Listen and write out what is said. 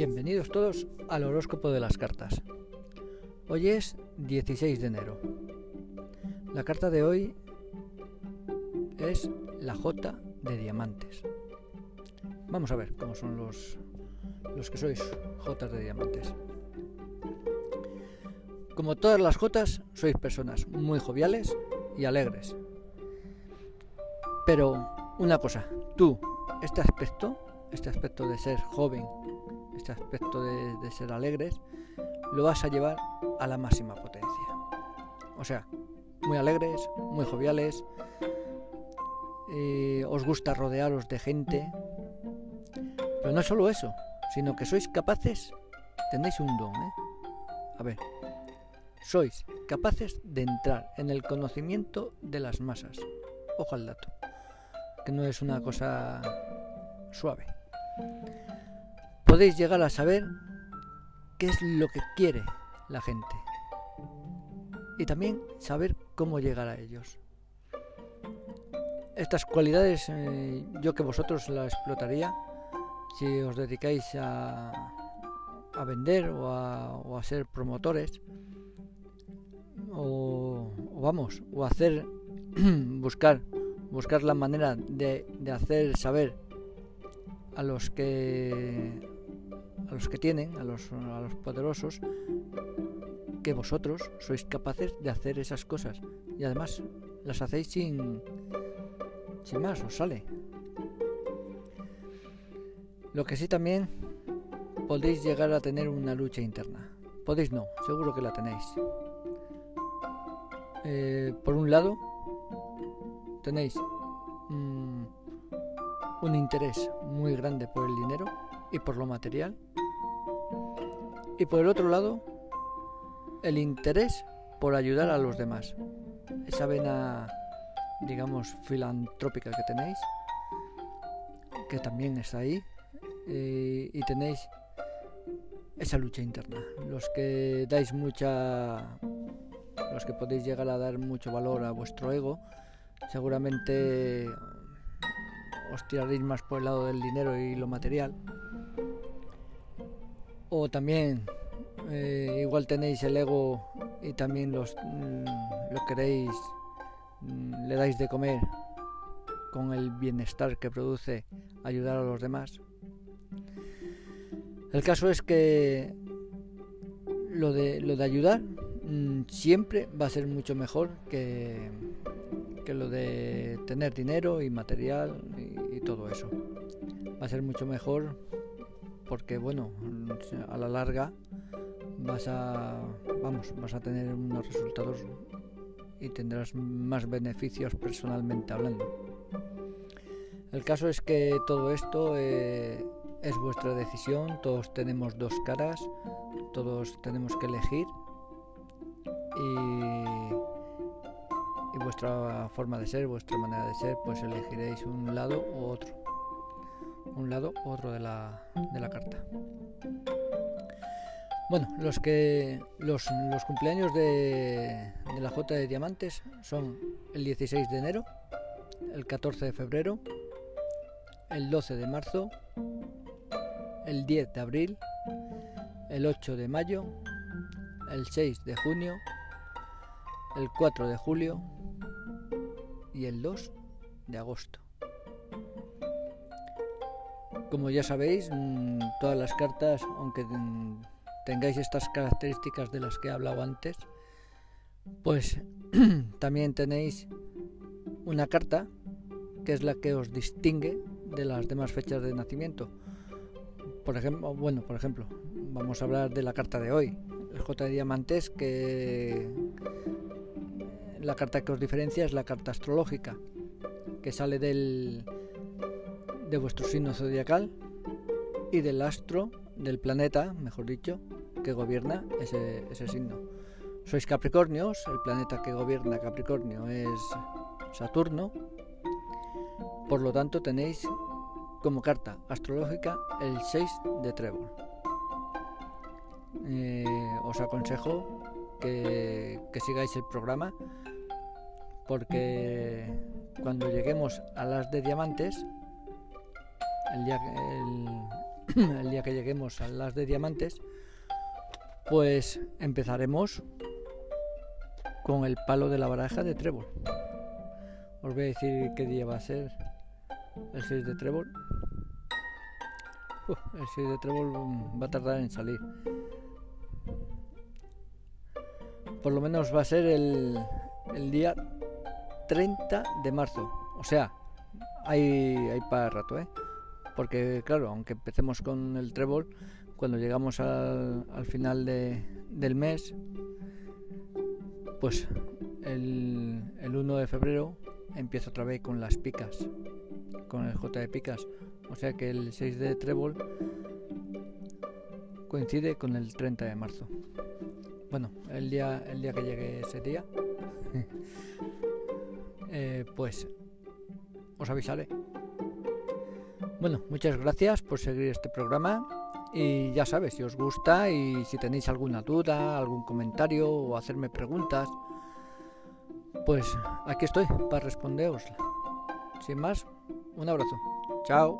Bienvenidos todos al horóscopo de las cartas. Hoy es 16 de enero. La carta de hoy es la J de diamantes. Vamos a ver cómo son los, los que sois J de diamantes. Como todas las J, sois personas muy joviales y alegres. Pero una cosa, tú, este aspecto, este aspecto de ser joven, este aspecto de, ser alegres, lo vas a llevar a la máxima potencia. O sea, muy alegres, muy joviales, eh, os gusta rodearos de gente, pero no solo eso, sino que sois capaces, tenéis un don, ¿eh? A ver, sois capaces de entrar en el conocimiento de las masas. Ojo al dato que no es una cosa suave. Podéis llegar a saber qué es lo que quiere la gente y también saber cómo llegar a ellos. Estas cualidades eh, yo que vosotros las explotaría si os dedicáis a, a vender o a, ser promotores o, o vamos, o hacer buscar buscar la manera de, hacer saber a los que a los que tienen, a los, a los poderosos, que vosotros sois capaces de hacer esas cosas y además las hacéis sin sin más, os sale. Lo que sí también podéis llegar a tener una lucha interna. Podéis no, seguro que la tenéis. Eh, por un lado, tenéis mm, un interés muy grande por el dinero y por lo material. Y por el otro lado, el interés por ayudar a los demás. Esa vena, digamos, filantrópica que tenéis, que también está ahí, eh, y tenéis esa lucha interna. Los que dais mucha, los que podéis llegar a dar mucho valor a vuestro ego, seguramente os tiraréis más por el lado del dinero y lo material. O también eh, igual tenéis el ego y también los, mm, lo queréis, mm, le dais de comer con el bienestar que produce ayudar a los demás. El caso es que lo de, lo de ayudar mm, siempre va a ser mucho mejor que, que lo de tener dinero y material y, todo eso. Va a ser mucho mejor porque bueno, a la larga vas a vamos, vas a tener unos resultados y tendrás más beneficios personalmente hablando. El caso es que todo esto eh, es vuestra decisión, todos tenemos dos caras, todos tenemos que elegir y vuestra forma de ser, vuestra manera de ser, pues elegiréis un lado u otro. Un lado u otro de la, de la carta. Bueno, los que los, los cumpleaños de, de, la J de Diamantes son el 16 de enero, el 14 de febrero, el 12 de marzo, el 10 de abril, el 8 de mayo, el 6 de junio, el 4 de julio, y el 2 de agosto. Como ya sabéis, mm, todas las cartas, aunque tengáis estas características de las que he hablado antes, pues también tenéis una carta que es la que os distingue de las demás fechas de nacimiento. Por ejemplo, bueno, por ejemplo, vamos a hablar de la carta de hoy, el J de Diamantes, que la carta que os diferencia es la carta astrológica, que sale del, de vuestro signo zodiacal y del astro, del planeta, mejor dicho, que gobierna ese, ese signo. Sois Capricornios, el planeta que gobierna Capricornio es Saturno, por lo tanto tenéis como carta astrológica el 6 de trébol. Eh, os aconsejo que, que sigáis el programa porque cuando lleguemos a las de diamantes, el día que lleguemos a las de diamantes, pues empezaremos con el palo de la baraja de trébol. Os voy a decir qué día va a ser el 6 de trébol. el 6 de trébol va a tardar en salir. Por lo menos va a ser el, el día 30 de marzo. O sea, hay, hay para rato, ¿eh? Porque claro, aunque empecemos con el trébol, cuando llegamos al, al final de, del mes, pues el, el 1 de febrero empieza otra vez con las picas, con el J de picas. O sea que el 6 de trébol coincide con el 30 de marzo. Bueno, el día, el día que llegue ese día, pues os avisaré. Bueno, muchas gracias por seguir este programa y ya sabes, si os gusta y si tenéis alguna duda, algún comentario o hacerme preguntas, pues aquí estoy para responderos. Sin más, un abrazo. Chao.